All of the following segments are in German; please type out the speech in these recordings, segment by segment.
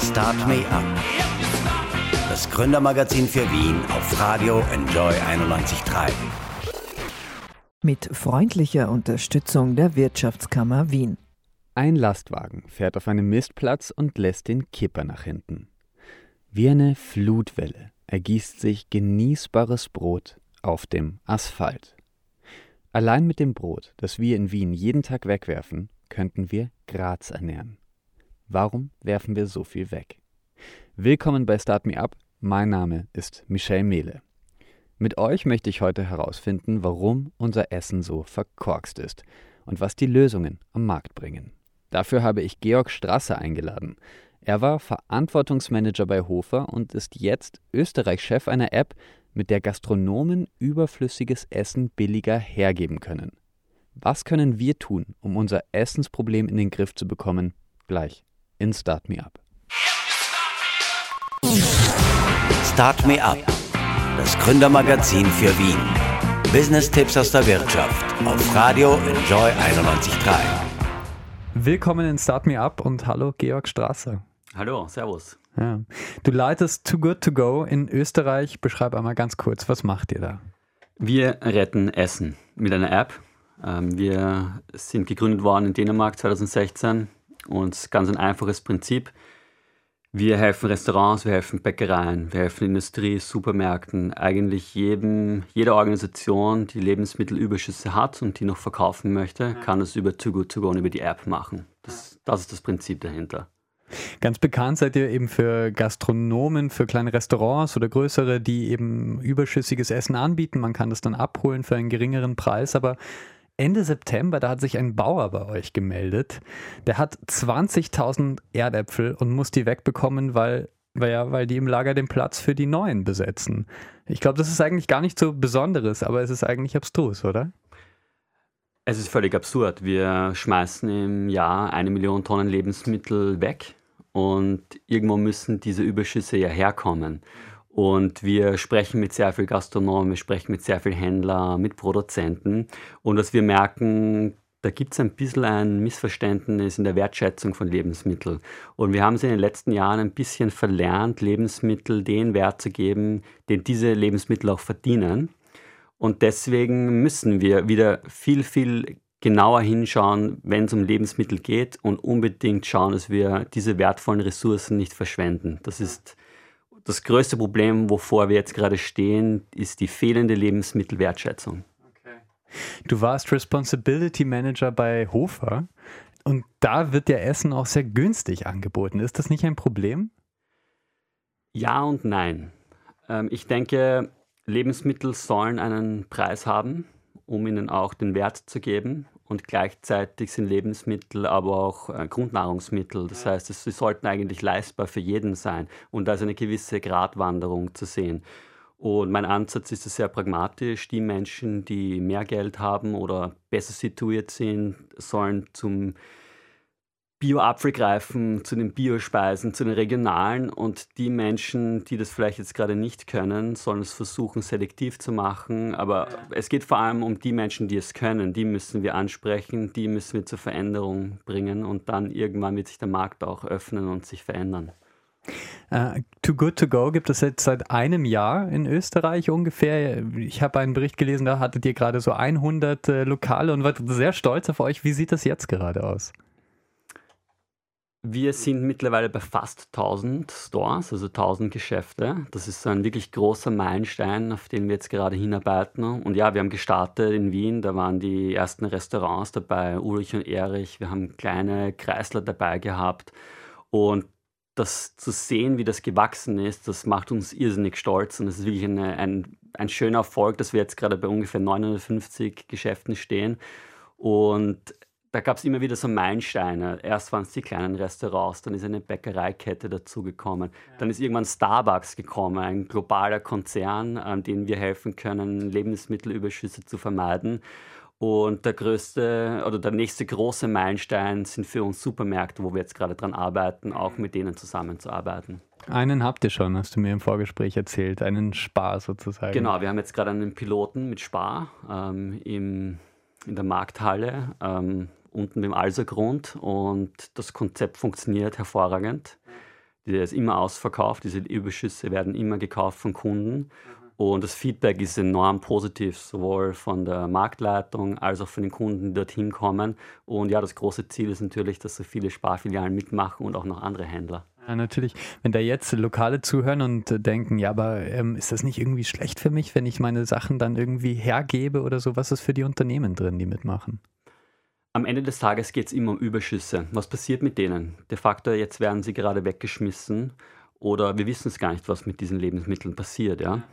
Start Me Up. Das Gründermagazin für Wien auf Radio Enjoy 91.3. Mit freundlicher Unterstützung der Wirtschaftskammer Wien. Ein Lastwagen fährt auf einem Mistplatz und lässt den Kipper nach hinten. Wie eine Flutwelle ergießt sich genießbares Brot auf dem Asphalt. Allein mit dem Brot, das wir in Wien jeden Tag wegwerfen, könnten wir Graz ernähren. Warum werfen wir so viel weg? Willkommen bei Start Me Up. Mein Name ist Michel Mehle. Mit euch möchte ich heute herausfinden, warum unser Essen so verkorkst ist und was die Lösungen am Markt bringen. Dafür habe ich Georg Strasser eingeladen. Er war Verantwortungsmanager bei Hofer und ist jetzt Österreich-Chef einer App, mit der Gastronomen überflüssiges Essen billiger hergeben können. Was können wir tun, um unser Essensproblem in den Griff zu bekommen? Gleich in Start Me Up. Start Me Up, das Gründermagazin für Wien. Business-Tipps aus der Wirtschaft auf Radio Enjoy 91.3. Willkommen in Start Me Up und hallo Georg Strasser. Hallo, Servus. Ja. Du leitest Too Good To Go in Österreich. Beschreib einmal ganz kurz, was macht ihr da? Wir retten Essen mit einer App. Ähm, wir sind gegründet worden in Dänemark 2016 und ganz ein einfaches Prinzip. Wir helfen Restaurants, wir helfen Bäckereien, wir helfen Industrie, Supermärkten, eigentlich jedem, jeder Organisation, die Lebensmittelüberschüsse hat und die noch verkaufen möchte, kann das über Too Good To Go und über die App machen. Das, das ist das Prinzip dahinter. Ganz bekannt seid ihr eben für Gastronomen, für kleine Restaurants oder größere, die eben überschüssiges Essen anbieten. Man kann das dann abholen für einen geringeren Preis, aber Ende September, da hat sich ein Bauer bei euch gemeldet. Der hat 20.000 Erdäpfel und muss die wegbekommen, weil, weil, ja, weil die im Lager den Platz für die neuen besetzen. Ich glaube, das ist eigentlich gar nicht so Besonderes, aber es ist eigentlich abstrus, oder? Es ist völlig absurd. Wir schmeißen im Jahr eine Million Tonnen Lebensmittel weg und irgendwo müssen diese Überschüsse ja herkommen. Und wir sprechen mit sehr viel Gastronomen, wir sprechen mit sehr viel Händlern, mit Produzenten. Und was wir merken, da gibt es ein bisschen ein Missverständnis in der Wertschätzung von Lebensmitteln. Und wir haben es in den letzten Jahren ein bisschen verlernt, Lebensmittel den Wert zu geben, den diese Lebensmittel auch verdienen. Und deswegen müssen wir wieder viel, viel genauer hinschauen, wenn es um Lebensmittel geht und unbedingt schauen, dass wir diese wertvollen Ressourcen nicht verschwenden. Das ist das größte Problem, wovor wir jetzt gerade stehen, ist die fehlende Lebensmittelwertschätzung. Okay. Du warst Responsibility Manager bei Hofer und da wird der Essen auch sehr günstig angeboten. Ist das nicht ein Problem? Ja und nein. Ähm, ich denke, Lebensmittel sollen einen Preis haben, um ihnen auch den Wert zu geben und gleichzeitig sind Lebensmittel aber auch äh, Grundnahrungsmittel. Das heißt, sie sollten eigentlich leistbar für jeden sein und da ist eine gewisse Gratwanderung zu sehen. Und mein Ansatz ist es sehr pragmatisch. Die Menschen, die mehr Geld haben oder besser situiert sind, sollen zum Bio-Apfel greifen, zu den Biospeisen, zu den regionalen und die Menschen, die das vielleicht jetzt gerade nicht können, sollen es versuchen, selektiv zu machen. Aber ja. es geht vor allem um die Menschen, die es können. Die müssen wir ansprechen, die müssen wir zur Veränderung bringen und dann irgendwann wird sich der Markt auch öffnen und sich verändern. Uh, Too Good To Go gibt es jetzt seit einem Jahr in Österreich ungefähr. Ich habe einen Bericht gelesen, da hattet ihr gerade so 100 äh, Lokale und wart sehr stolz auf euch. Wie sieht das jetzt gerade aus? Wir sind mittlerweile bei fast 1000 Stores, also 1000 Geschäfte. Das ist ein wirklich großer Meilenstein, auf den wir jetzt gerade hinarbeiten. Und ja, wir haben gestartet in Wien, da waren die ersten Restaurants dabei, Ulrich und Erich. Wir haben kleine Kreisler dabei gehabt. Und das zu sehen, wie das gewachsen ist, das macht uns irrsinnig stolz. Und es ist wirklich eine, ein, ein schöner Erfolg, dass wir jetzt gerade bei ungefähr 950 Geschäften stehen. Und da gab es immer wieder so Meilensteine. Erst waren es die kleinen Restaurants, dann ist eine Bäckereikette dazugekommen. Ja. Dann ist irgendwann Starbucks gekommen, ein globaler Konzern, an dem wir helfen können, Lebensmittelüberschüsse zu vermeiden. Und der größte oder der nächste große Meilenstein sind für uns Supermärkte, wo wir jetzt gerade dran arbeiten, auch mit denen zusammenzuarbeiten. Einen habt ihr schon, hast du mir im Vorgespräch erzählt, einen Spar sozusagen. Genau, wir haben jetzt gerade einen Piloten mit Spar ähm, im, in der Markthalle. Ähm, unten beim Alsergrund und das Konzept funktioniert hervorragend. Der ist immer ausverkauft, diese Überschüsse werden immer gekauft von Kunden. Und das Feedback ist enorm positiv, sowohl von der Marktleitung als auch von den Kunden, die dorthin kommen. Und ja, das große Ziel ist natürlich, dass so viele Sparfilialen mitmachen und auch noch andere Händler. Ja, natürlich. Wenn da jetzt Lokale zuhören und denken, ja, aber ähm, ist das nicht irgendwie schlecht für mich, wenn ich meine Sachen dann irgendwie hergebe oder so? Was ist für die Unternehmen drin, die mitmachen? Am Ende des Tages geht es immer um Überschüsse. Was passiert mit denen? De facto, jetzt werden sie gerade weggeschmissen oder wir wissen es gar nicht, was mit diesen Lebensmitteln passiert. Ja?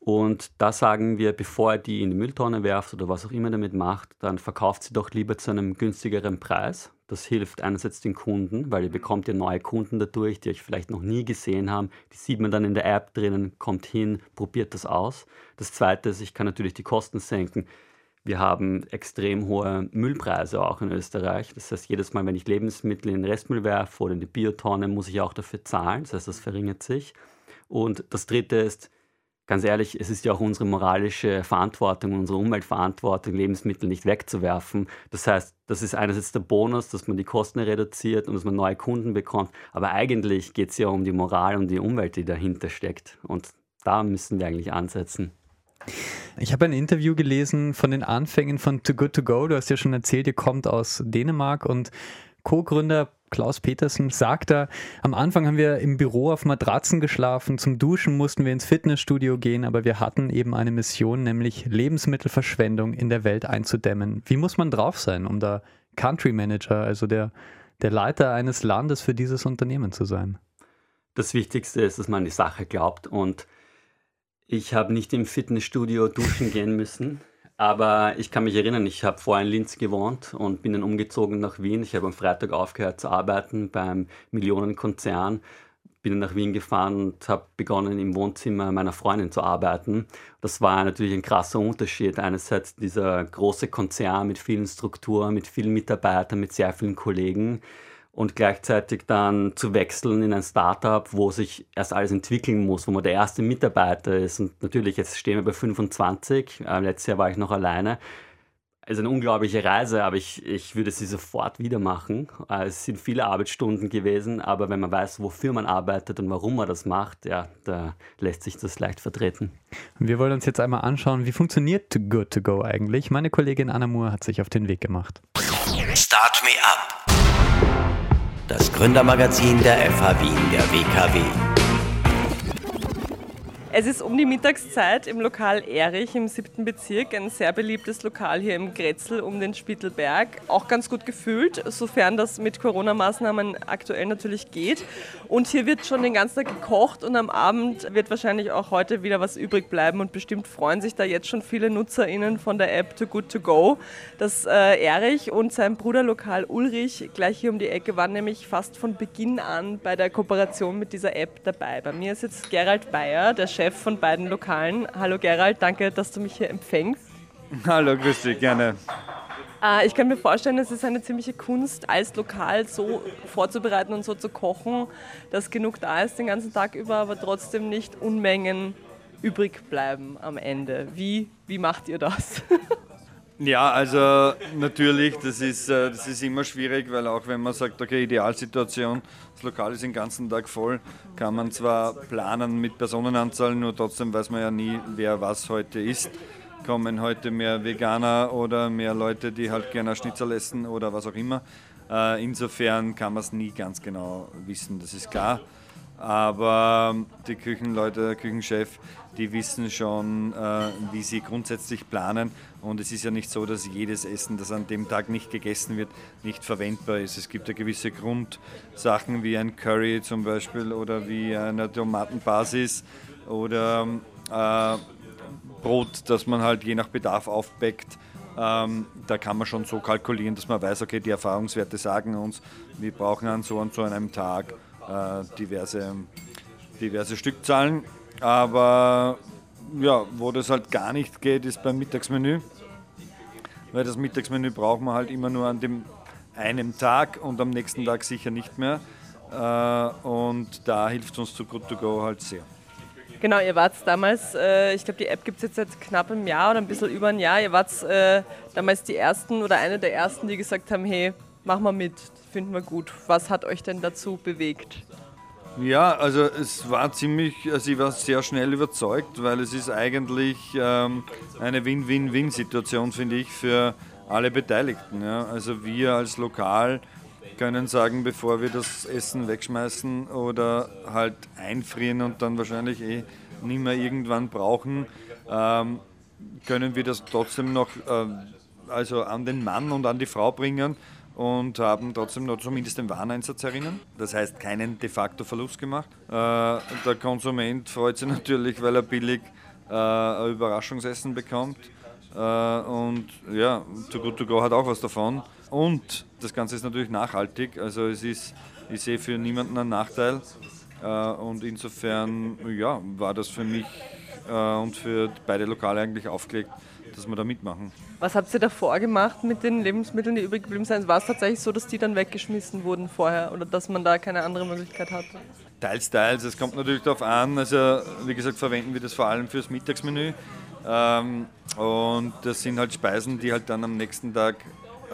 Und da sagen wir, bevor ihr die in die Mülltonne werft oder was auch immer damit macht, dann verkauft sie doch lieber zu einem günstigeren Preis. Das hilft einerseits den Kunden, weil ihr bekommt ja neue Kunden dadurch, die euch vielleicht noch nie gesehen haben. Die sieht man dann in der App drinnen, kommt hin, probiert das aus. Das Zweite ist, ich kann natürlich die Kosten senken. Wir haben extrem hohe Müllpreise auch in Österreich. Das heißt, jedes Mal, wenn ich Lebensmittel in den Restmüll werfe oder in die Biotonne, muss ich auch dafür zahlen. Das heißt, das verringert sich. Und das Dritte ist, ganz ehrlich, es ist ja auch unsere moralische Verantwortung, unsere Umweltverantwortung, Lebensmittel nicht wegzuwerfen. Das heißt, das ist einerseits der Bonus, dass man die Kosten reduziert und dass man neue Kunden bekommt. Aber eigentlich geht es ja um die Moral und die Umwelt, die dahinter steckt. Und da müssen wir eigentlich ansetzen. Ich habe ein Interview gelesen von den Anfängen von Too Good To Go. Du hast ja schon erzählt, ihr kommt aus Dänemark und Co-Gründer Klaus Petersen sagt da, am Anfang haben wir im Büro auf Matratzen geschlafen, zum Duschen mussten wir ins Fitnessstudio gehen, aber wir hatten eben eine Mission, nämlich Lebensmittelverschwendung in der Welt einzudämmen. Wie muss man drauf sein, um da Country Manager, also der, der Leiter eines Landes für dieses Unternehmen zu sein? Das Wichtigste ist, dass man die Sache glaubt und ich habe nicht im Fitnessstudio duschen gehen müssen. Aber ich kann mich erinnern, ich habe vorher in Linz gewohnt und bin dann umgezogen nach Wien. Ich habe am Freitag aufgehört zu arbeiten beim Millionenkonzern, bin dann nach Wien gefahren und habe begonnen im Wohnzimmer meiner Freundin zu arbeiten. Das war natürlich ein krasser Unterschied. Einerseits dieser große Konzern mit vielen Strukturen, mit vielen Mitarbeitern, mit sehr vielen Kollegen und gleichzeitig dann zu wechseln in ein Startup, wo sich erst alles entwickeln muss, wo man der erste Mitarbeiter ist. Und natürlich, jetzt stehen wir bei 25. Äh, letztes Jahr war ich noch alleine. Also eine unglaubliche Reise, aber ich, ich würde sie sofort wieder machen. Äh, es sind viele Arbeitsstunden gewesen, aber wenn man weiß, wofür man arbeitet und warum man das macht, ja, da lässt sich das leicht vertreten. Wir wollen uns jetzt einmal anschauen, wie funktioniert Too Good To Go eigentlich. Meine Kollegin Anna Moore hat sich auf den Weg gemacht. Start me up das Gründermagazin der FH Wien der WKW. Es ist um die Mittagszeit im Lokal Erich im siebten Bezirk, ein sehr beliebtes Lokal hier im Grätzl um den Spittelberg. Auch ganz gut gefüllt, sofern das mit Corona-Maßnahmen aktuell natürlich geht. Und hier wird schon den ganzen Tag gekocht und am Abend wird wahrscheinlich auch heute wieder was übrig bleiben und bestimmt freuen sich da jetzt schon viele NutzerInnen von der App Too Good To Go. Das äh, Erich und sein Bruderlokal Ulrich gleich hier um die Ecke waren nämlich fast von Beginn an bei der Kooperation mit dieser App dabei. Bei mir ist jetzt Gerald Bayer, der Chef Chef von beiden Lokalen. Hallo Gerald, danke, dass du mich hier empfängst. Hallo, grüß dich, gerne. Äh, ich kann mir vorstellen, es ist eine ziemliche Kunst, als Lokal so vorzubereiten und so zu kochen, dass genug da ist den ganzen Tag über, aber trotzdem nicht Unmengen übrig bleiben am Ende. Wie, wie macht ihr das? Ja, also natürlich, das ist, äh, das ist immer schwierig, weil auch wenn man sagt, okay, Idealsituation, das Lokal ist den ganzen Tag voll, kann man zwar planen mit Personenanzahl, nur trotzdem weiß man ja nie, wer was heute isst. Kommen heute mehr Veganer oder mehr Leute, die halt gerne Schnitzel essen oder was auch immer. Äh, insofern kann man es nie ganz genau wissen, das ist klar. Aber die Küchenleute, der Küchenchef, die wissen schon, äh, wie sie grundsätzlich planen. Und es ist ja nicht so, dass jedes Essen, das an dem Tag nicht gegessen wird, nicht verwendbar ist. Es gibt ja gewisse Grundsachen wie ein Curry zum Beispiel oder wie eine Tomatenbasis oder äh, Brot, das man halt je nach Bedarf aufbeckt. Ähm, da kann man schon so kalkulieren, dass man weiß, okay, die Erfahrungswerte sagen uns, wir brauchen an so und so einem Tag äh, diverse, diverse Stückzahlen. Aber ja, wo das halt gar nicht geht, ist beim Mittagsmenü. Weil das Mittagsmenü braucht man halt immer nur an dem einem Tag und am nächsten Tag sicher nicht mehr. Äh, und da hilft uns zu Good to Go halt sehr. Genau, ihr wart damals, äh, ich glaube, die App gibt es jetzt seit knapp einem Jahr oder ein bisschen über ein Jahr. Ihr wart äh, damals die Ersten oder eine der Ersten, die gesagt haben, hey, mach mal mit, finden wir gut. Was hat euch denn dazu bewegt? Ja, also es war ziemlich, also ich war sehr schnell überzeugt, weil es ist eigentlich ähm, eine Win-Win-Win-Situation, finde ich, für alle Beteiligten. Ja. Also wir als Lokal können sagen, bevor wir das Essen wegschmeißen oder halt einfrieren und dann wahrscheinlich eh nicht mehr irgendwann brauchen, ähm, können wir das trotzdem noch äh, also an den Mann und an die Frau bringen und haben trotzdem noch zumindest den Wareneinsatz erinnern. Das heißt, keinen de facto Verlust gemacht. Äh, der Konsument freut sich natürlich, weil er billig äh, ein Überraschungsessen bekommt. Äh, und ja, Too Good To Go hat auch was davon. Und das Ganze ist natürlich nachhaltig. Also es ist, ich sehe für niemanden einen Nachteil. Und insofern ja, war das für mich und für beide Lokale eigentlich aufgelegt, dass wir da mitmachen. Was habt ihr davor gemacht mit den Lebensmitteln, die übrig geblieben sind? War es tatsächlich so, dass die dann weggeschmissen wurden vorher oder dass man da keine andere Möglichkeit hatte? Teils, teils. Es kommt natürlich darauf an. Also, wie gesagt, verwenden wir das vor allem fürs Mittagsmenü. Ähm, und das sind halt Speisen, die halt dann am nächsten Tag äh,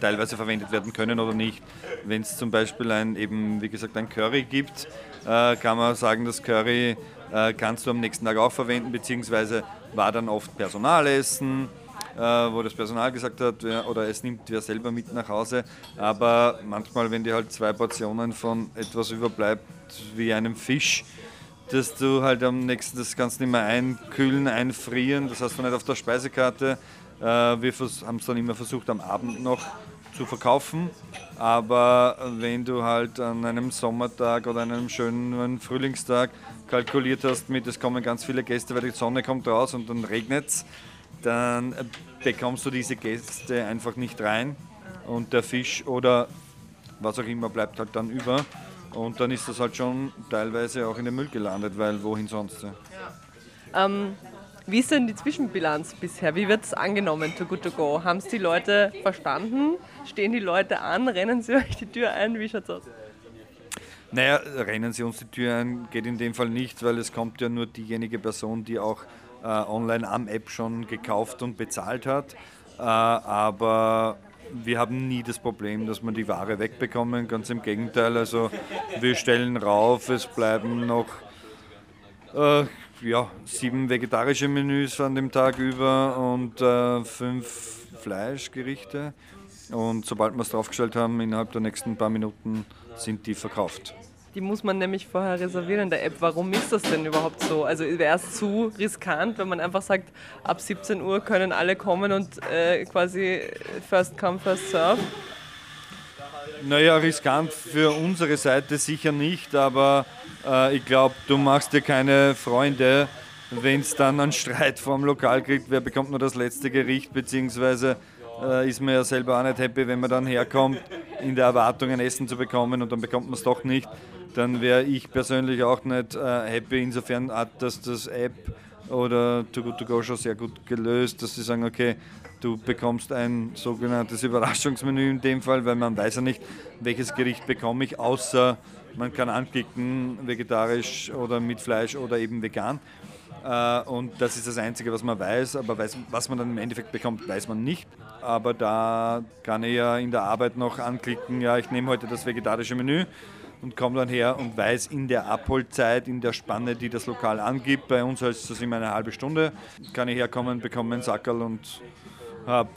teilweise verwendet werden können oder nicht. Wenn es zum Beispiel ein, eben, wie gesagt, ein Curry gibt, äh, kann man sagen, das Curry äh, kannst du am nächsten Tag auch verwenden, beziehungsweise war dann oft Personalessen, äh, wo das Personal gesagt hat, wer, oder es nimmt wer selber mit nach Hause. Aber manchmal, wenn dir halt zwei Portionen von etwas überbleibt, wie einem Fisch, dass du halt am nächsten, das du nicht mehr einkühlen, einfrieren, das hast du nicht auf der Speisekarte. Äh, wir haben es dann immer versucht, am Abend noch zu verkaufen. Aber wenn du halt an einem Sommertag oder einem schönen Frühlingstag kalkuliert hast mit, es kommen ganz viele Gäste, weil die Sonne kommt raus und dann regnet es, dann bekommst du diese Gäste einfach nicht rein und der Fisch oder was auch immer bleibt halt dann über. Und dann ist das halt schon teilweise auch in den Müll gelandet, weil wohin sonst? Ja. Ähm, wie ist denn die Zwischenbilanz bisher? Wie wird es angenommen, to good to go? Haben es die Leute verstanden? Stehen die Leute an? Rennen sie euch die Tür ein? Wie schaut es aus? Naja, rennen sie uns die Tür ein, geht in dem Fall nicht, weil es kommt ja nur diejenige Person, die auch äh, online am App schon gekauft und bezahlt hat. Äh, aber wir haben nie das Problem, dass wir die Ware wegbekommen. Ganz im Gegenteil. Also wir stellen rauf, es bleiben noch äh, ja, sieben vegetarische Menüs an dem Tag über und äh, fünf Fleischgerichte. Und sobald wir es draufgestellt haben, innerhalb der nächsten paar Minuten sind die verkauft. Die muss man nämlich vorher reservieren in der App. Warum ist das denn überhaupt so? Also wäre es zu riskant, wenn man einfach sagt, ab 17 Uhr können alle kommen und äh, quasi first come, first serve? Naja, riskant für unsere Seite sicher nicht, aber äh, ich glaube, du machst dir keine Freunde, wenn es dann einen Streit vorm Lokal kriegt, wer bekommt nur das letzte Gericht, beziehungsweise äh, ist man ja selber auch nicht happy, wenn man dann herkommt, in der Erwartung ein Essen zu bekommen und dann bekommt man es doch nicht. Dann wäre ich persönlich auch nicht äh, happy. Insofern hat das das App oder Too Good To Go schon sehr gut gelöst, dass sie sagen, okay, du bekommst ein sogenanntes Überraschungsmenü in dem Fall, weil man weiß ja nicht, welches Gericht bekomme ich, außer man kann anklicken, vegetarisch oder mit Fleisch oder eben vegan. Äh, und das ist das Einzige, was man weiß. Aber weiß, was man dann im Endeffekt bekommt, weiß man nicht. Aber da kann ich ja in der Arbeit noch anklicken, ja, ich nehme heute das vegetarische Menü und komme dann her und weiß in der Abholzeit, in der Spanne, die das Lokal angibt, bei uns heißt das immer eine halbe Stunde, kann ich herkommen, bekomme einen Sackerl und habe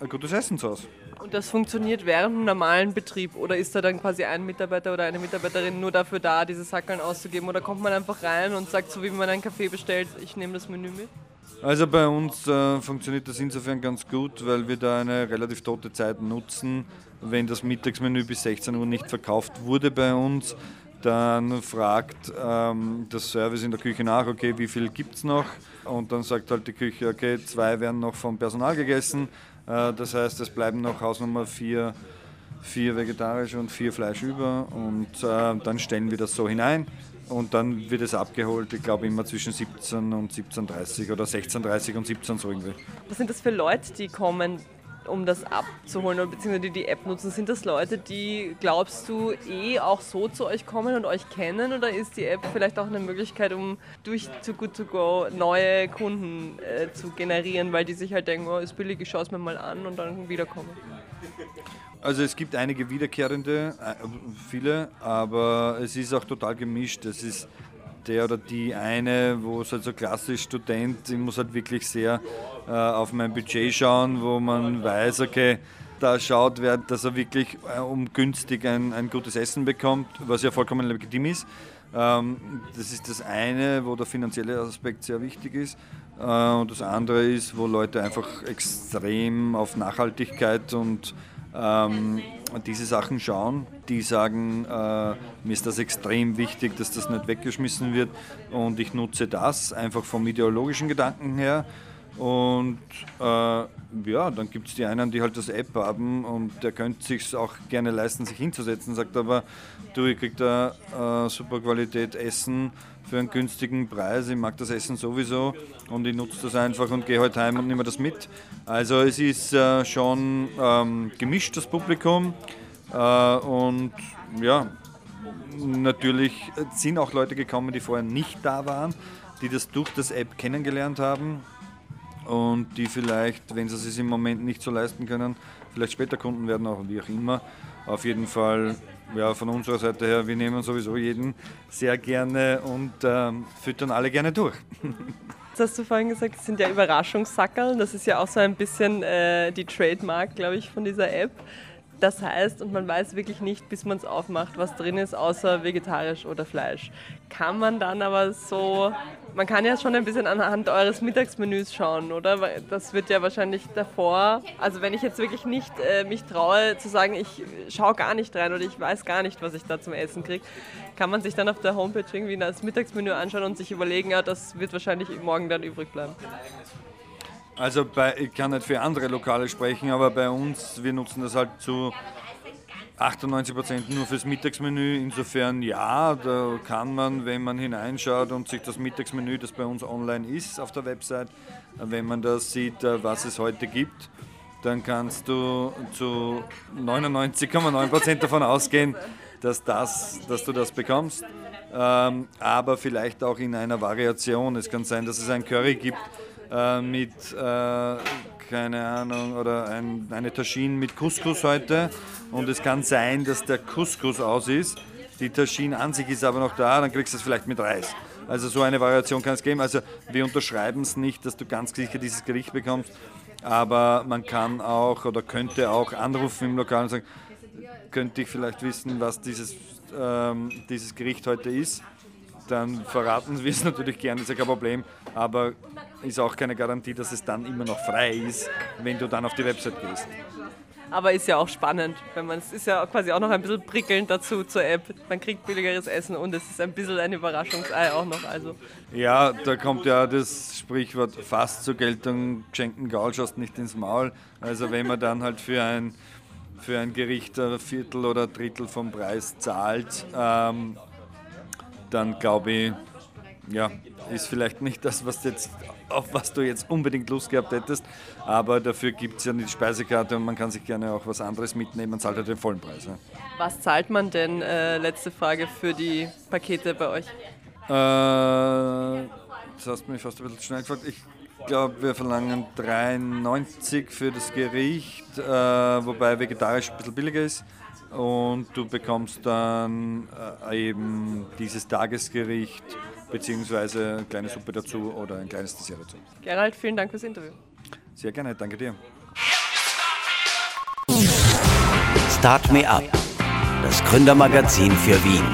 äh, ein gutes Essen zu Hause. Und das funktioniert während einem normalen Betrieb oder ist da dann quasi ein Mitarbeiter oder eine Mitarbeiterin nur dafür da, diese Sackeln auszugeben oder kommt man einfach rein und sagt, so wie man einen Kaffee bestellt, ich nehme das Menü mit? Also bei uns äh, funktioniert das insofern ganz gut, weil wir da eine relativ tote Zeit nutzen. Wenn das Mittagsmenü bis 16 Uhr nicht verkauft wurde bei uns, dann fragt ähm, das Service in der Küche nach, okay, wie viel gibt es noch? Und dann sagt halt die Küche, okay, zwei werden noch vom Personal gegessen. Äh, das heißt, es bleiben noch Hausnummer vier, vier vegetarische und vier Fleisch über. Und äh, dann stellen wir das so hinein. Und dann wird es abgeholt, ich glaube immer zwischen 17 und 17.30 oder 16.30 und 17 so irgendwie. Was sind das für Leute, die kommen? Um das abzuholen oder beziehungsweise die App nutzen? Sind das Leute, die glaubst du eh auch so zu euch kommen und euch kennen oder ist die App vielleicht auch eine Möglichkeit, um durch Too Good To Go neue Kunden äh, zu generieren, weil die sich halt denken, oh, ist billig, ich schaue es mir mal an und dann wiederkommen? Also es gibt einige wiederkehrende, äh, viele, aber es ist auch total gemischt. Es ist der oder die eine, wo es halt so klassisch Student, ich muss halt wirklich sehr äh, auf mein Budget schauen, wo man weiß, okay, da schaut wer, dass er wirklich äh, um günstig ein, ein gutes Essen bekommt, was ja vollkommen legitim ist. Ähm, das ist das eine, wo der finanzielle Aspekt sehr wichtig ist. Äh, und das andere ist, wo Leute einfach extrem auf Nachhaltigkeit und ähm, diese Sachen schauen, die sagen, äh, mir ist das extrem wichtig, dass das nicht weggeschmissen wird und ich nutze das einfach vom ideologischen Gedanken her. Und äh, ja, dann gibt es die einen, die halt das App haben und der könnte sich auch gerne leisten, sich hinzusetzen, sagt aber, du, ich krieg da äh, super Qualität Essen für einen günstigen Preis. Ich mag das Essen sowieso und ich nutze das einfach und gehe heute heim und nehme das mit. Also es ist äh, schon ähm, gemischt, das Publikum. Äh, und ja, natürlich sind auch Leute gekommen, die vorher nicht da waren, die das durch das App kennengelernt haben und die vielleicht, wenn sie es im Moment nicht so leisten können, vielleicht später Kunden werden, auch wie auch immer. Auf jeden Fall ja, von unserer Seite her, wir nehmen sowieso jeden sehr gerne und ähm, füttern alle gerne durch. Das hast du vorhin gesagt, das sind ja Überraschungssackerl. Das ist ja auch so ein bisschen äh, die Trademark, glaube ich, von dieser App. Das heißt, und man weiß wirklich nicht, bis man es aufmacht, was drin ist, außer vegetarisch oder Fleisch. Kann man dann aber so, man kann ja schon ein bisschen anhand eures Mittagsmenüs schauen, oder? Das wird ja wahrscheinlich davor, also wenn ich jetzt wirklich nicht äh, mich traue zu sagen, ich schaue gar nicht rein oder ich weiß gar nicht, was ich da zum Essen kriege, kann man sich dann auf der Homepage irgendwie das Mittagsmenü anschauen und sich überlegen, ja, das wird wahrscheinlich morgen dann übrig bleiben. Also bei, ich kann nicht für andere Lokale sprechen, aber bei uns, wir nutzen das halt zu 98 Prozent nur fürs Mittagsmenü. Insofern ja, da kann man, wenn man hineinschaut und sich das Mittagsmenü, das bei uns online ist auf der Website, wenn man das sieht, äh, was es heute gibt, dann kannst du zu 99,9 Prozent davon ausgehen, dass, das, dass du das bekommst. Ähm, aber vielleicht auch in einer Variation. Es kann sein, dass es ein Curry gibt, äh, mit, äh, keine Ahnung, oder ein, eine Taschine mit Couscous heute. Und es kann sein, dass der Couscous aus ist. Die Taschine an sich ist aber noch da, dann kriegst du es vielleicht mit Reis. Also so eine Variation kann es geben. Also wir unterschreiben es nicht, dass du ganz sicher dieses Gericht bekommst. Aber man kann auch oder könnte auch anrufen im Lokal und sagen, könnte ich vielleicht wissen, was dieses, ähm, dieses Gericht heute ist dann verraten wir es natürlich gerne, ist ja kein Problem, aber ist auch keine Garantie, dass es dann immer noch frei ist, wenn du dann auf die Website gehst. Aber ist ja auch spannend, wenn man es ist ja quasi auch noch ein bisschen prickelnd dazu zur App. Man kriegt billigeres Essen und es ist ein bisschen ein Überraschungsei auch noch. Also. Ja, da kommt ja das Sprichwort fast zur Geltung, geschenken Gaul schaust nicht ins Maul. Also wenn man dann halt für ein, für ein Gericht ein Viertel oder Drittel vom Preis zahlt, ähm, dann glaube ich, ja, ist vielleicht nicht das, was jetzt, auf was du jetzt unbedingt Lust gehabt hättest, aber dafür gibt es ja die Speisekarte und man kann sich gerne auch was anderes mitnehmen, man zahlt halt den vollen Preis. Ja. Was zahlt man denn, äh, letzte Frage, für die Pakete bei euch? Äh, das hast du mich fast ein bisschen schnell gefragt. Ich glaube, wir verlangen 3,90 für das Gericht, äh, wobei vegetarisch ein bisschen billiger ist und du bekommst dann äh, eben dieses Tagesgericht beziehungsweise eine kleine Suppe dazu oder ein kleines Dessert dazu. Gerald, vielen Dank fürs Interview. Sehr gerne, danke dir. Start Me Up, das Gründermagazin für Wien.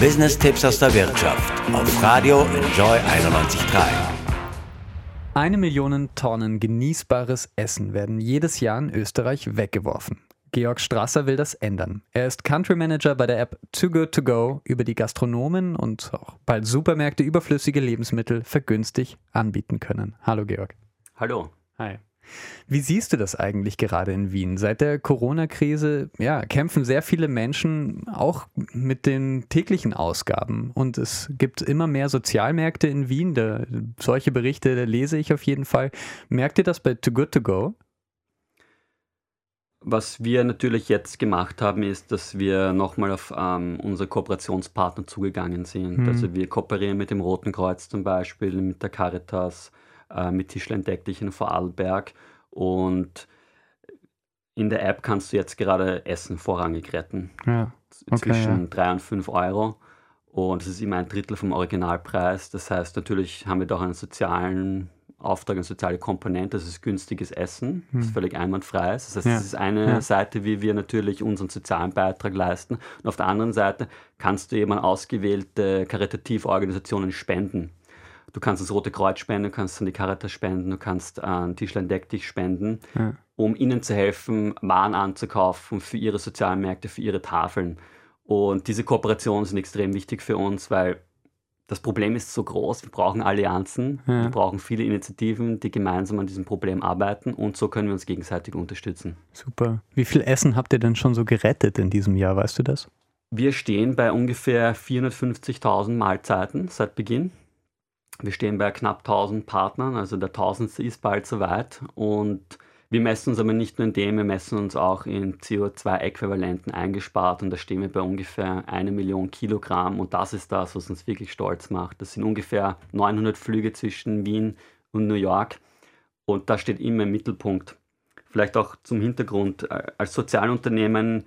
Business-Tipps aus der Wirtschaft auf Radio Enjoy 91.3. Eine Million Tonnen genießbares Essen werden jedes Jahr in Österreich weggeworfen. Georg Strasser will das ändern. Er ist Country Manager bei der App Too Good To Go, über die Gastronomen und auch bald Supermärkte überflüssige Lebensmittel vergünstigt anbieten können. Hallo Georg. Hallo. Hi. Wie siehst du das eigentlich gerade in Wien? Seit der Corona-Krise ja, kämpfen sehr viele Menschen auch mit den täglichen Ausgaben. Und es gibt immer mehr Sozialmärkte in Wien. Da, solche Berichte lese ich auf jeden Fall. Merkt ihr das bei Too Good To Go? Was wir natürlich jetzt gemacht haben, ist, dass wir nochmal auf ähm, unsere Kooperationspartner zugegangen sind. Mhm. Also wir kooperieren mit dem Roten Kreuz zum Beispiel, mit der Caritas, äh, mit Tischlein Deck dich in Vorarlberg und in der App kannst du jetzt gerade Essen vorrangig retten. Ja. Okay, zwischen ja. 3 und 5 Euro. Und es ist immer ein Drittel vom Originalpreis. Das heißt, natürlich haben wir da auch einen sozialen Auftrag, eine soziale Komponente. Das ist günstiges Essen, das ist hm. völlig einwandfrei. Das heißt, ja. das ist eine ja. Seite, wie wir natürlich unseren sozialen Beitrag leisten. Und auf der anderen Seite kannst du eben an ausgewählte karitative Organisationen spenden. Du kannst das Rote Kreuz spenden, du kannst an die Caritas spenden, du kannst an Tischlein Deck dich spenden, ja. um ihnen zu helfen, Waren anzukaufen für ihre sozialen Märkte, für ihre Tafeln. Und diese Kooperationen sind extrem wichtig für uns, weil das Problem ist so groß, wir brauchen Allianzen, ja. wir brauchen viele Initiativen, die gemeinsam an diesem Problem arbeiten und so können wir uns gegenseitig unterstützen. Super. Wie viel Essen habt ihr denn schon so gerettet in diesem Jahr, weißt du das? Wir stehen bei ungefähr 450.000 Mahlzeiten seit Beginn. Wir stehen bei knapp 1000 Partnern, also der tausendste ist bald soweit. Und wir messen uns aber nicht nur in dem, wir messen uns auch in CO2-Äquivalenten eingespart und da stehen wir bei ungefähr eine Million Kilogramm und das ist das, was uns wirklich stolz macht. Das sind ungefähr 900 Flüge zwischen Wien und New York und da steht immer im Mittelpunkt. Vielleicht auch zum Hintergrund, äh, als Sozialunternehmen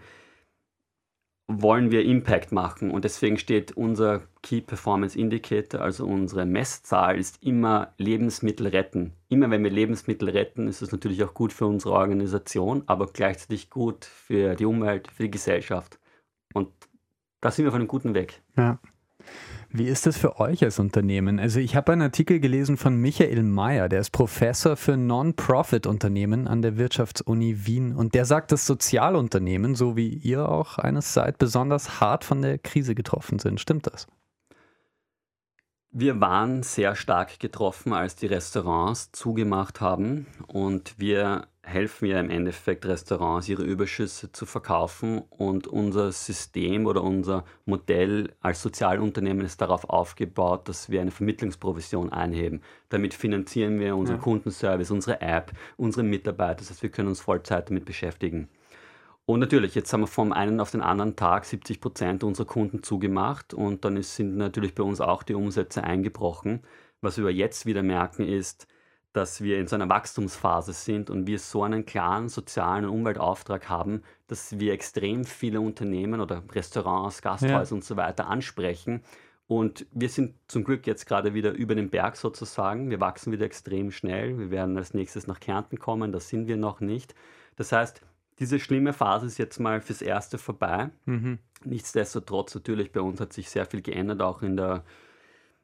wollen wir Impact machen und deswegen steht unser Key Performance Indicator, also unsere Messzahl, ist immer Lebensmittel retten. Immer wenn wir Lebensmittel retten, ist es natürlich auch gut für unsere Organisation, aber gleichzeitig gut für die Umwelt, für die Gesellschaft. Und da sind wir auf einem guten Weg. Ja. Wie ist das für euch als Unternehmen? Also ich habe einen Artikel gelesen von Michael Mayer, der ist Professor für Non-Profit-Unternehmen an der Wirtschaftsuni Wien und der sagt, dass Sozialunternehmen, so wie ihr auch eines seid, besonders hart von der Krise getroffen sind. Stimmt das? Wir waren sehr stark getroffen, als die Restaurants zugemacht haben und wir helfen ja im Endeffekt Restaurants, ihre Überschüsse zu verkaufen und unser System oder unser Modell als Sozialunternehmen ist darauf aufgebaut, dass wir eine Vermittlungsprovision einheben. Damit finanzieren wir unseren ja. Kundenservice, unsere App, unsere Mitarbeiter, das heißt, wir können uns Vollzeit damit beschäftigen. Und natürlich, jetzt haben wir vom einen auf den anderen Tag 70 Prozent unserer Kunden zugemacht und dann ist, sind natürlich bei uns auch die Umsätze eingebrochen. Was wir jetzt wieder merken ist, dass wir in so einer Wachstumsphase sind und wir so einen klaren sozialen und Umweltauftrag haben, dass wir extrem viele Unternehmen oder Restaurants, Gasthäuser ja. und so weiter ansprechen. Und wir sind zum Glück jetzt gerade wieder über den Berg sozusagen. Wir wachsen wieder extrem schnell. Wir werden als nächstes nach Kärnten kommen, das sind wir noch nicht. Das heißt, diese schlimme Phase ist jetzt mal fürs Erste vorbei. Mhm. Nichtsdestotrotz, natürlich, bei uns hat sich sehr viel geändert, auch in der,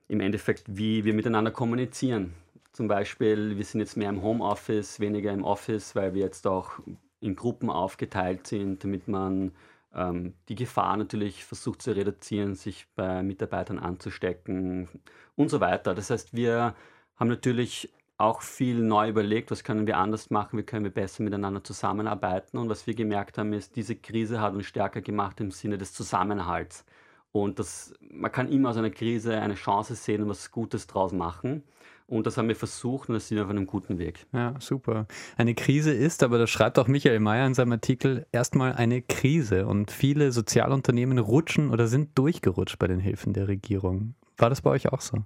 im Endeffekt, wie wir miteinander kommunizieren. Zum Beispiel, wir sind jetzt mehr im Homeoffice, weniger im Office, weil wir jetzt auch in Gruppen aufgeteilt sind, damit man ähm, die Gefahr natürlich versucht zu reduzieren, sich bei Mitarbeitern anzustecken und so weiter. Das heißt, wir haben natürlich auch viel neu überlegt, was können wir anders machen, wie können wir besser miteinander zusammenarbeiten. Und was wir gemerkt haben, ist, diese Krise hat uns stärker gemacht im Sinne des Zusammenhalts. Und das, man kann immer aus einer Krise eine Chance sehen und was Gutes draus machen. Und das haben wir versucht und das sind wir auf einem guten Weg. Ja, super. Eine Krise ist, aber das schreibt auch Michael Mayer in seinem Artikel, erstmal eine Krise. Und viele Sozialunternehmen rutschen oder sind durchgerutscht bei den Hilfen der Regierung. War das bei euch auch so?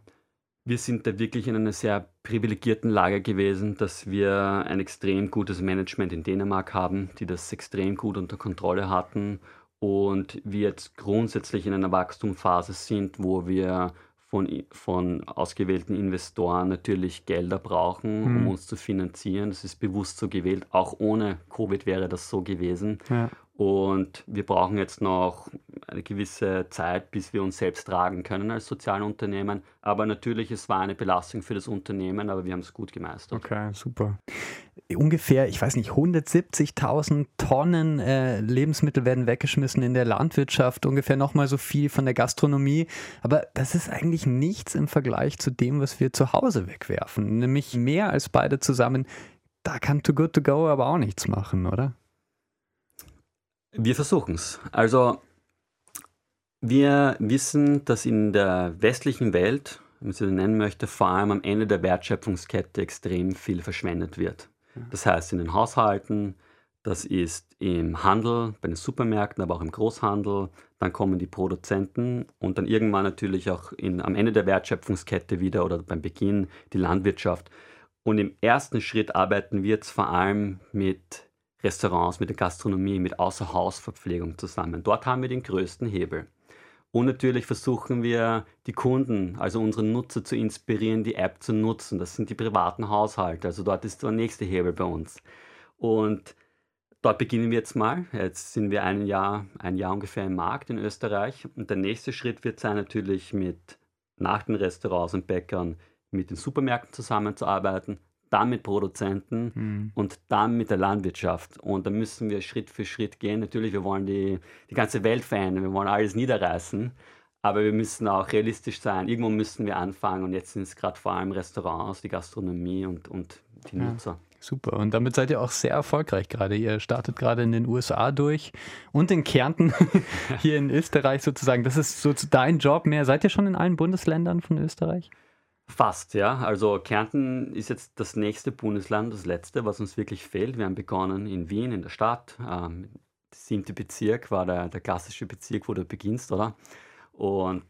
Wir sind da wirklich in einer sehr privilegierten Lage gewesen, dass wir ein extrem gutes Management in Dänemark haben, die das extrem gut unter Kontrolle hatten und wir jetzt grundsätzlich in einer Wachstumsphase sind, wo wir von, von ausgewählten Investoren natürlich Gelder brauchen, um mhm. uns zu finanzieren. Das ist bewusst so gewählt. Auch ohne Covid wäre das so gewesen. Ja. Und wir brauchen jetzt noch eine gewisse Zeit, bis wir uns selbst tragen können als Sozialunternehmen. Aber natürlich, es war eine Belastung für das Unternehmen, aber wir haben es gut gemeistert. Okay, super. Ungefähr, ich weiß nicht, 170.000 Tonnen äh, Lebensmittel werden weggeschmissen in der Landwirtschaft, ungefähr nochmal so viel von der Gastronomie. Aber das ist eigentlich nichts im Vergleich zu dem, was wir zu Hause wegwerfen. Nämlich mehr als beide zusammen. Da kann Too Good To Go aber auch nichts machen, oder? Wir versuchen es. Also wir wissen, dass in der westlichen Welt, wenn man sie nennen möchte, vor allem am Ende der Wertschöpfungskette extrem viel verschwendet wird. Das heißt in den Haushalten, Das ist im Handel, bei den Supermärkten, aber auch im Großhandel. Dann kommen die Produzenten und dann irgendwann natürlich auch in, am Ende der Wertschöpfungskette wieder oder beim Beginn die Landwirtschaft. Und im ersten Schritt arbeiten wir jetzt vor allem mit Restaurants, mit der Gastronomie, mit Außerhausverpflegung zusammen. Dort haben wir den größten Hebel. Und natürlich versuchen wir, die Kunden, also unsere Nutzer zu inspirieren, die App zu nutzen. Das sind die privaten Haushalte. Also dort ist der nächste Hebel bei uns. Und dort beginnen wir jetzt mal. Jetzt sind wir ein Jahr, ein Jahr ungefähr im Markt in Österreich. Und der nächste Schritt wird sein, natürlich mit nach den Restaurants und Bäckern mit den Supermärkten zusammenzuarbeiten, dann mit Produzenten mhm. und dann mit der Landwirtschaft. Und da müssen wir Schritt für Schritt gehen. Natürlich, wir wollen die, die ganze Welt verändern, wir wollen alles niederreißen, aber wir müssen auch realistisch sein. Irgendwo müssen wir anfangen und jetzt sind es gerade vor allem Restaurants, die Gastronomie und, und die Nutzer. Ja. Super. Und damit seid ihr auch sehr erfolgreich gerade. Ihr startet gerade in den USA durch und in Kärnten hier in Österreich sozusagen. Das ist so dein Job mehr. Seid ihr schon in allen Bundesländern von Österreich? Fast, ja. Also Kärnten ist jetzt das nächste Bundesland, das letzte, was uns wirklich fehlt. Wir haben begonnen in Wien, in der Stadt. Ähm, der siebte Bezirk war der, der klassische Bezirk, wo du beginnst, oder? Und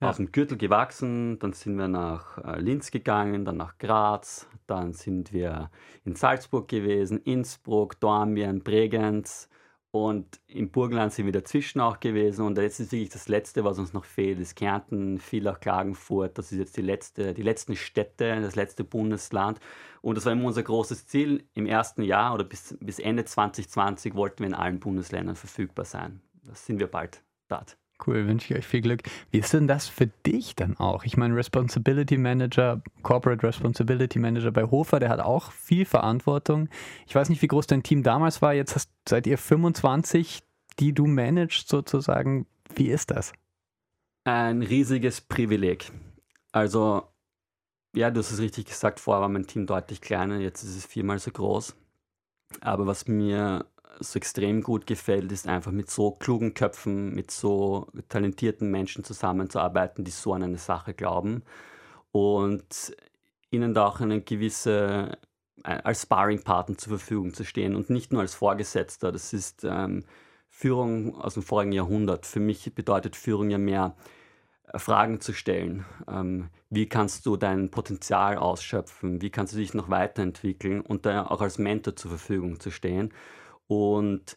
ja. aus dem Gürtel gewachsen, dann sind wir nach äh, Linz gegangen, dann nach Graz, dann sind wir in Salzburg gewesen, Innsbruck, Dornbirn, Bregenz, und im Burgenland sind wir dazwischen auch gewesen. Und jetzt ist wirklich das Letzte, was uns noch fehlt, ist Kärnten, Villach, Klagenfurt. Das ist jetzt die, letzte, die letzten Städte, das letzte Bundesland. Und das war immer unser großes Ziel. Im ersten Jahr oder bis, bis Ende 2020 wollten wir in allen Bundesländern verfügbar sein. Das sind wir bald dort. Cool, wünsche ich euch viel Glück. Wie ist denn das für dich dann auch? Ich meine, Responsibility Manager, Corporate Responsibility Manager bei Hofer, der hat auch viel Verantwortung. Ich weiß nicht, wie groß dein Team damals war. Jetzt hast, seid ihr 25, die du managst sozusagen. Wie ist das? Ein riesiges Privileg. Also, ja, du hast es richtig gesagt, vorher war mein Team deutlich kleiner, jetzt ist es viermal so groß. Aber was mir so extrem gut gefällt, ist einfach mit so klugen Köpfen, mit so talentierten Menschen zusammenzuarbeiten, die so an eine Sache glauben und ihnen da auch eine gewisse, äh, als Sparringpartner zur Verfügung zu stehen und nicht nur als Vorgesetzter. Das ist ähm, Führung aus dem vorigen Jahrhundert. Für mich bedeutet Führung ja mehr, äh, Fragen zu stellen. Ähm, wie kannst du dein Potenzial ausschöpfen? Wie kannst du dich noch weiterentwickeln und da auch als Mentor zur Verfügung zu stehen? Und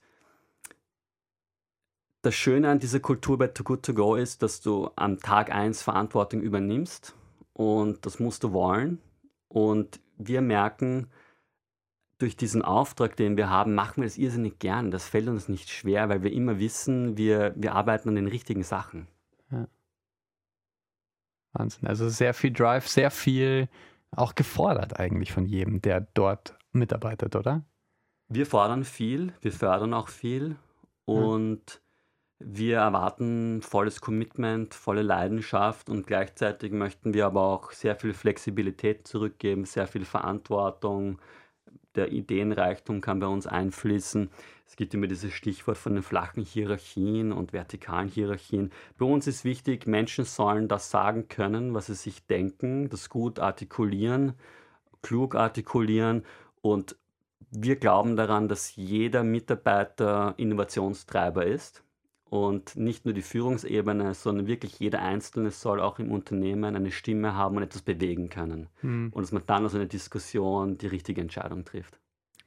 das Schöne an dieser Kultur bei Too Good To Go ist, dass du am Tag 1 Verantwortung übernimmst und das musst du wollen. Und wir merken, durch diesen Auftrag, den wir haben, machen wir das irrsinnig gern. Das fällt uns nicht schwer, weil wir immer wissen, wir, wir arbeiten an den richtigen Sachen. Ja. Wahnsinn. Also sehr viel Drive, sehr viel auch gefordert eigentlich von jedem, der dort mitarbeitet, oder? Wir fordern viel, wir fördern auch viel und wir erwarten volles Commitment, volle Leidenschaft und gleichzeitig möchten wir aber auch sehr viel Flexibilität zurückgeben, sehr viel Verantwortung. Der Ideenreichtum kann bei uns einfließen. Es gibt immer dieses Stichwort von den flachen Hierarchien und vertikalen Hierarchien. Bei uns ist wichtig, Menschen sollen das sagen können, was sie sich denken, das gut artikulieren, klug artikulieren und wir glauben daran, dass jeder Mitarbeiter Innovationstreiber ist und nicht nur die Führungsebene, sondern wirklich jeder Einzelne soll auch im Unternehmen eine Stimme haben und etwas bewegen können. Mhm. Und dass man dann aus einer Diskussion die richtige Entscheidung trifft.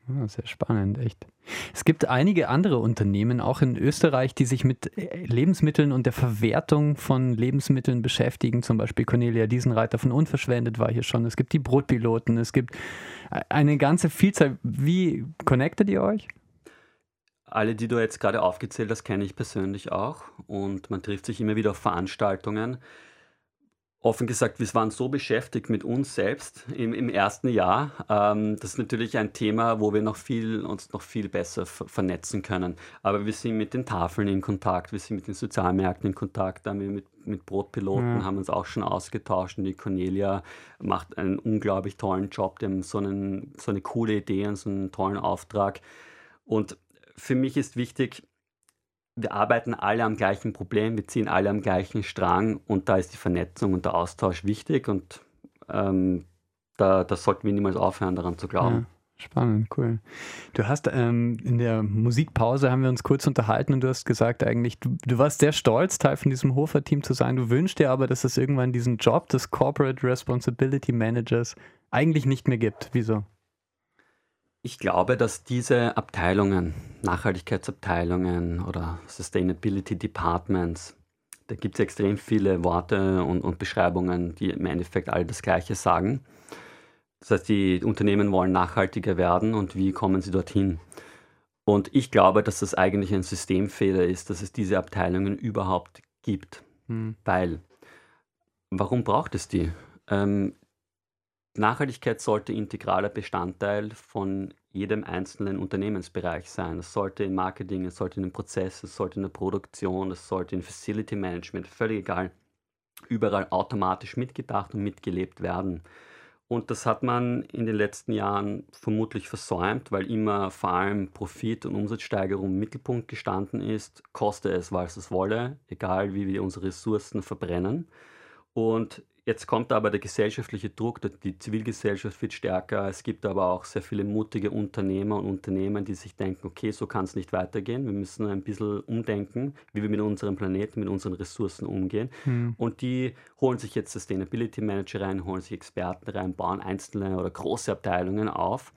Ah, sehr spannend, echt. Es gibt einige andere Unternehmen, auch in Österreich, die sich mit äh, Lebensmitteln und der Verwertung von Lebensmitteln beschäftigen. Zum Beispiel Cornelia Diesenreiter von Unverschwendet war hier schon. Es gibt die Brotpiloten, es gibt äh, eine ganze Vielzahl. Wie connectet ihr euch? Alle, die du jetzt gerade aufgezählt hast, kenne ich persönlich auch. Und man trifft sich immer wieder auf Veranstaltungen offen gesagt, wir waren so beschäftigt mit uns selbst im, im ersten Jahr. Ähm, das ist natürlich ein Thema, wo wir noch viel, uns noch viel besser vernetzen können. Aber wir sind mit den Tafeln in Kontakt, wir sind mit den Sozialmärkten in Kontakt, haben wir mit, mit Brotpiloten ja. haben uns auch schon ausgetauscht und die Cornelia macht einen unglaublich tollen Job, die haben so, einen, so eine coole Idee und so einen tollen Auftrag. Und für mich ist wichtig, wir arbeiten alle am gleichen Problem, wir ziehen alle am gleichen Strang und da ist die Vernetzung und der Austausch wichtig und ähm, da, da sollten wir niemals aufhören, daran zu glauben. Ja, Spannend, cool. Du hast ähm, in der Musikpause haben wir uns kurz unterhalten und du hast gesagt eigentlich, du, du warst sehr stolz, Teil von diesem Hofer-Team zu sein. Du wünschst dir aber, dass es irgendwann diesen Job des Corporate Responsibility Managers eigentlich nicht mehr gibt. Wieso? Ich glaube, dass diese Abteilungen, Nachhaltigkeitsabteilungen oder Sustainability Departments, da gibt es extrem viele Worte und, und Beschreibungen, die im Endeffekt alle das Gleiche sagen. Das heißt, die Unternehmen wollen nachhaltiger werden und wie kommen sie dorthin? Und ich glaube, dass das eigentlich ein Systemfehler ist, dass es diese Abteilungen überhaupt gibt. Hm. Weil, warum braucht es die? Ähm, Nachhaltigkeit sollte integraler Bestandteil von jedem einzelnen Unternehmensbereich sein. Es sollte im Marketing, es sollte in den Prozessen, es sollte in der Produktion, es sollte in Facility Management, völlig egal, überall automatisch mitgedacht und mitgelebt werden. Und das hat man in den letzten Jahren vermutlich versäumt, weil immer vor allem Profit- und Umsatzsteigerung im Mittelpunkt gestanden ist. Koste es, was es wolle, egal wie wir unsere Ressourcen verbrennen. Und Jetzt kommt aber der gesellschaftliche Druck, die Zivilgesellschaft wird stärker. Es gibt aber auch sehr viele mutige Unternehmer und Unternehmen, die sich denken, okay, so kann es nicht weitergehen. Wir müssen ein bisschen umdenken, wie wir mit unserem Planeten, mit unseren Ressourcen umgehen. Hm. Und die holen sich jetzt Sustainability Manager rein, holen sich Experten rein, bauen einzelne oder große Abteilungen auf.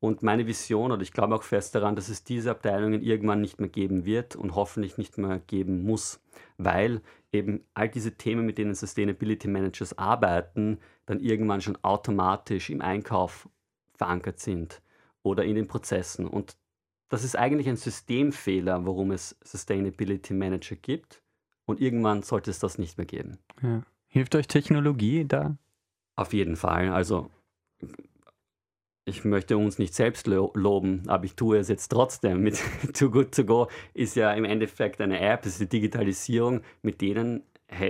Und meine Vision, oder ich glaube auch fest daran, dass es diese Abteilungen irgendwann nicht mehr geben wird und hoffentlich nicht mehr geben muss, weil eben all diese Themen, mit denen Sustainability Managers arbeiten, dann irgendwann schon automatisch im Einkauf verankert sind oder in den Prozessen. Und das ist eigentlich ein Systemfehler, warum es Sustainability Manager gibt. Und irgendwann sollte es das nicht mehr geben. Ja. Hilft euch Technologie da? Auf jeden Fall. Also ich möchte uns nicht selbst lo loben, aber ich tue es jetzt trotzdem. Mit Too Good To Go ist ja im Endeffekt eine App, es ist die Digitalisierung, mit denen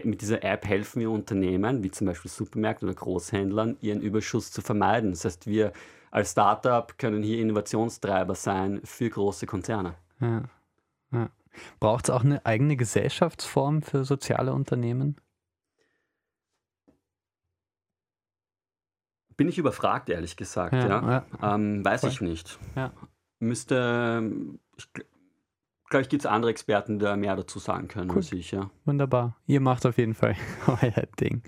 mit dieser App helfen wir Unternehmen, wie zum Beispiel Supermärkten oder Großhändlern, ihren Überschuss zu vermeiden. Das heißt, wir als Startup können hier Innovationstreiber sein für große Konzerne. Ja. Ja. Braucht es auch eine eigene Gesellschaftsform für soziale Unternehmen? Bin ich überfragt, ehrlich gesagt. Ja, ja. Ähm, weiß Voll. ich nicht. Müsste, ich glaube, ich gibt es andere Experten, die da mehr dazu sagen können cool. als ich. Ja. Wunderbar. Ihr macht auf jeden Fall euer Ding.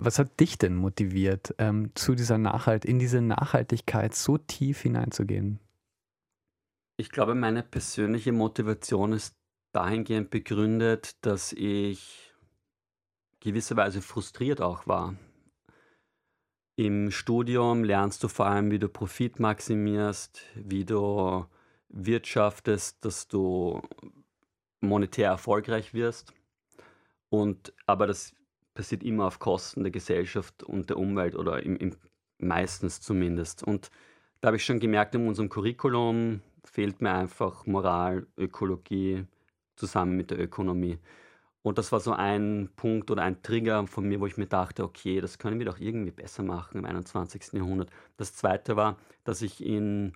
Was hat dich denn motiviert, ähm, zu dieser Nachhalt, in diese Nachhaltigkeit so tief hineinzugehen? Ich glaube, meine persönliche Motivation ist dahingehend begründet, dass ich gewisserweise frustriert auch war. Im Studium lernst du vor allem, wie du Profit maximierst, wie du wirtschaftest, dass du monetär erfolgreich wirst. Und, aber das passiert immer auf Kosten der Gesellschaft und der Umwelt oder im, im, meistens zumindest. Und da habe ich schon gemerkt, in unserem Curriculum fehlt mir einfach Moral, Ökologie zusammen mit der Ökonomie. Und das war so ein Punkt oder ein Trigger von mir, wo ich mir dachte, okay, das können wir doch irgendwie besser machen im 21. Jahrhundert. Das zweite war, dass ich in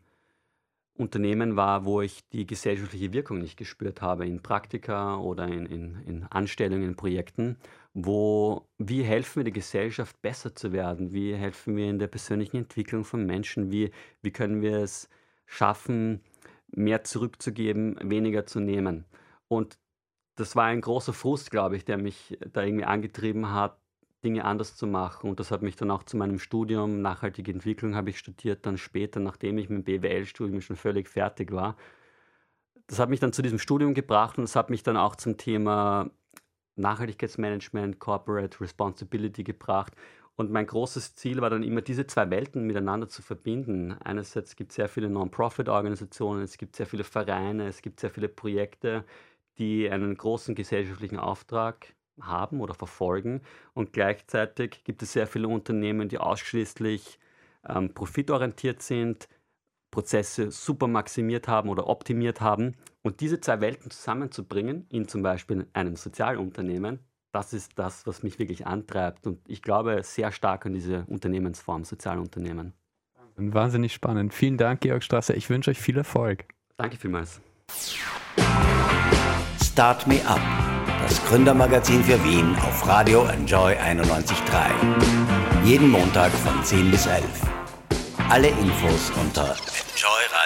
Unternehmen war, wo ich die gesellschaftliche Wirkung nicht gespürt habe, in Praktika oder in, in, in Anstellungen, in Projekten, wo, wie helfen wir der Gesellschaft besser zu werden? Wie helfen wir in der persönlichen Entwicklung von Menschen? Wie, wie können wir es schaffen, mehr zurückzugeben, weniger zu nehmen? Und das war ein großer Frust, glaube ich, der mich da irgendwie angetrieben hat, Dinge anders zu machen. Und das hat mich dann auch zu meinem Studium, nachhaltige Entwicklung habe ich studiert, dann später, nachdem ich mit dem BWL-Studium schon völlig fertig war. Das hat mich dann zu diesem Studium gebracht und es hat mich dann auch zum Thema Nachhaltigkeitsmanagement, Corporate Responsibility gebracht. Und mein großes Ziel war dann immer, diese zwei Welten miteinander zu verbinden. Einerseits gibt es sehr viele Non-Profit-Organisationen, es gibt sehr viele Vereine, es gibt sehr viele Projekte, die einen großen gesellschaftlichen Auftrag haben oder verfolgen. Und gleichzeitig gibt es sehr viele Unternehmen, die ausschließlich ähm, profitorientiert sind, Prozesse super maximiert haben oder optimiert haben. Und diese zwei Welten zusammenzubringen, in zum Beispiel einem Sozialunternehmen, das ist das, was mich wirklich antreibt. Und ich glaube sehr stark an diese Unternehmensform, Sozialunternehmen. Wahnsinnig spannend. Vielen Dank, Georg Strasser. Ich wünsche euch viel Erfolg. Danke vielmals. Start Me Up, das Gründermagazin für Wien auf Radio Enjoy 91.3. Jeden Montag von 10 bis 11. Alle Infos unter enjoyradio.at.